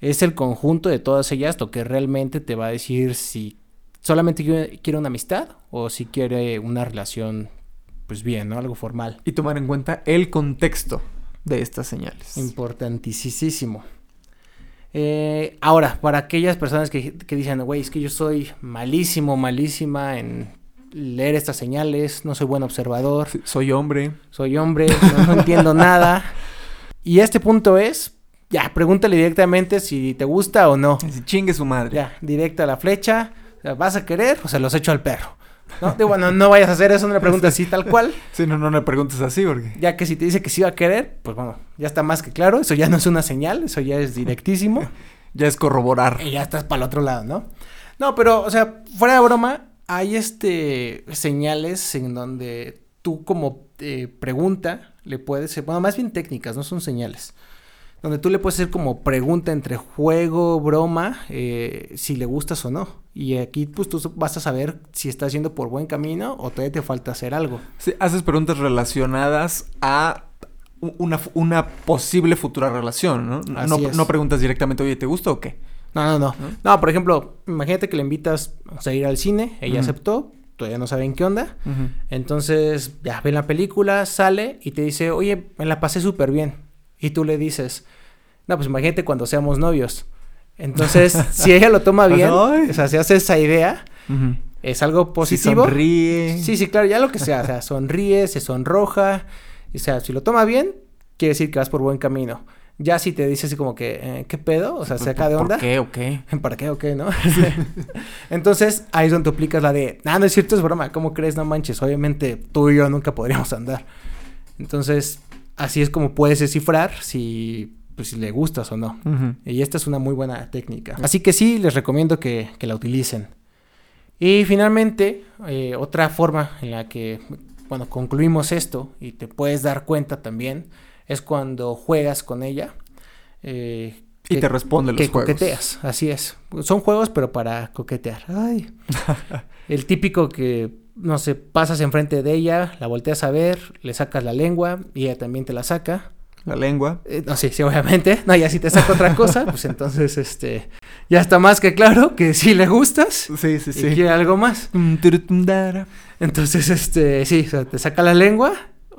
Es el conjunto de todas ellas lo que realmente te va a decir si solamente quiere una amistad o si quiere una relación, pues bien, ¿no? Algo formal. Y tomar en cuenta el contexto de estas señales. Importantísimo. Eh, ahora, para aquellas personas que, que dicen, güey, es que yo soy malísimo, malísima en leer estas señales, no soy buen observador, Sí, soy hombre. soy hombre, no, no entiendo nada. Y este punto es, ya, pregúntale directamente si te gusta o no. Así, Chingue su madre. Ya, directa a la flecha, ¿vas a querer o se los echo al perro? ¿No? Digo, bueno, no vayas a hacer eso, no le preguntes así tal cual. Si no, no le preguntes así porque... Ya que si te dice que sí va a querer, pues bueno, ya está más que claro. Eso ya no es una señal, eso ya es directísimo. Ya es corroborar. y ya estás para el otro lado, ¿no? No, pero, o sea, fuera de broma, hay este señales en donde tú como eh, pregunta le puedes, bueno, más bien técnicas, no son señales. Donde tú le puedes hacer como pregunta entre juego, broma, eh, si le gustas o no. Y aquí pues tú vas a saber si estás yendo por buen camino o todavía te falta hacer algo. Sí, haces preguntas relacionadas a una, una posible futura relación, ¿no? No, preguntas directamente, oye, ¿te gusta o qué? No, no, no. No, por ejemplo, imagínate que le invitas a ir al cine, ella aceptó, todavía no saben qué onda. Entonces, ya ven la película, sale y te dice, oye, me la pasé súper bien. Y tú le dices, no, pues imagínate cuando seamos novios. Entonces, si ella lo toma bien, o sea, se hace esa idea, es algo Si positivo. sonríe. Sí, sí, claro, ya lo que sea, o sea, sonríe, se sonroja, o sea, si lo toma bien, quiere decir que vas por buen camino. Ya si te dice así como que, eh, ¿qué pedo? O sea, se saca de onda. ¿Por qué o qué? ¿Para qué o qué, no? Entonces, ahí es donde aplicas la de, ah, no es cierto, es broma, ¿cómo crees? No manches, obviamente tú y yo nunca podríamos andar. Entonces, así es como puedes descifrar si, pues, si le gustas o no. Y esta es una muy buena técnica. Así que sí, les recomiendo que, que la utilicen. Y finalmente, eh, otra forma en la que, bueno, concluimos esto y te puedes dar cuenta también, es cuando juegas con ella. eh, Y que- te responde los que juegos. coqueteas, así es. Son juegos, pero para coquetear. Ay. El típico que, no sé, pasas enfrente de ella, la volteas a ver, le sacas la lengua y ella también te la saca. La lengua. Eh, no, sí, sí, obviamente. No, ya si te saca otra cosa, pues entonces, este, ya está más que claro que sí le gustas Sí, sí, y sí. quiere algo más. Mm. Entonces, este, sí, o sea, te saca la lengua,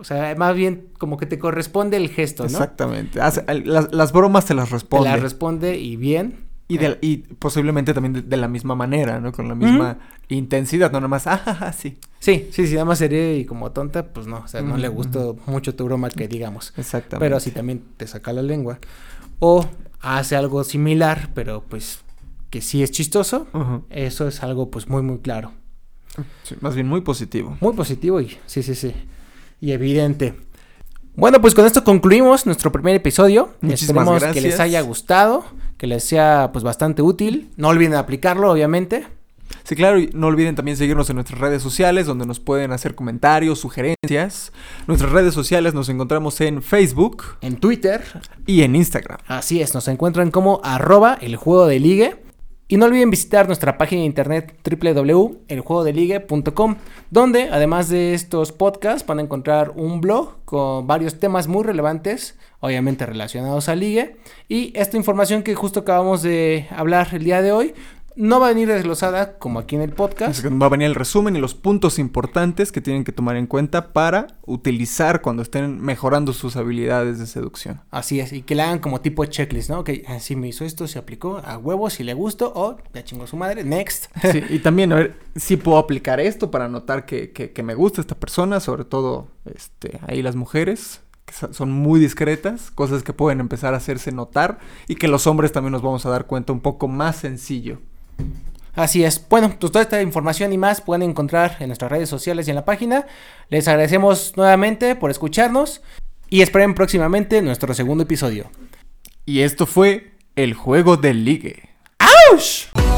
o sea, más bien como que te corresponde el gesto, ¿no? Exactamente. Hace- las, las bromas te las Te responde. la responde y bien. Y, de- y posiblemente también de, de la misma manera, ¿no? Con la misma intensidad, no nomás, ah, ja, ja, sí. Sí, sí, sí, nada más sería y como tonta, pues no, o sea, no le gustó mucho tu broma que digamos. Exactamente. Pero si también te saca la lengua. O hace algo similar, pero pues que sí es chistoso. Eso es algo pues muy muy claro. Sí, más bien muy positivo. Muy positivo y sí, sí, sí. Y evidente. Bueno, pues con esto concluimos nuestro primer episodio. Muchísimas Esperemos que les gracias. haya gustado, que les sea pues bastante útil. No olviden aplicarlo, obviamente. Sí, claro, y no olviden también seguirnos en nuestras redes sociales, donde nos pueden hacer comentarios, sugerencias. Nuestras redes sociales nos encontramos en Facebook En Twitter, y en Instagram. Así es, nos encuentran como arroba el juego de ligue. Y no olviden visitar nuestra página de internet www.eljuegodeligue.com, donde además de estos podcasts van a encontrar un blog con varios temas muy relevantes, obviamente relacionados a ligue. Y esta información que justo acabamos de hablar el día de hoy no va a venir desglosada como aquí en el podcast. Va a venir el resumen y los puntos importantes que tienen que tomar en cuenta para utilizar cuando estén mejorando sus habilidades de seducción. Así es, y que le hagan como tipo checklist, ¿no? Que así me hizo esto, se aplicó a huevo, si le gustó, o ya chingó su madre, next. Sí, y también a ver si puedo aplicar esto para notar que, que- que me gusta esta persona, sobre todo este, ahí las mujeres, que so- son muy discretas, cosas que pueden empezar a hacerse notar y que los hombres también nos vamos a dar cuenta un poco más sencillo. Así es. Bueno, pues toda esta información y más pueden encontrar en nuestras redes sociales y en la página. Les agradecemos nuevamente por escucharnos y esperen próximamente nuestro segundo episodio. Y esto fue el juego del ligue. ¡Auch!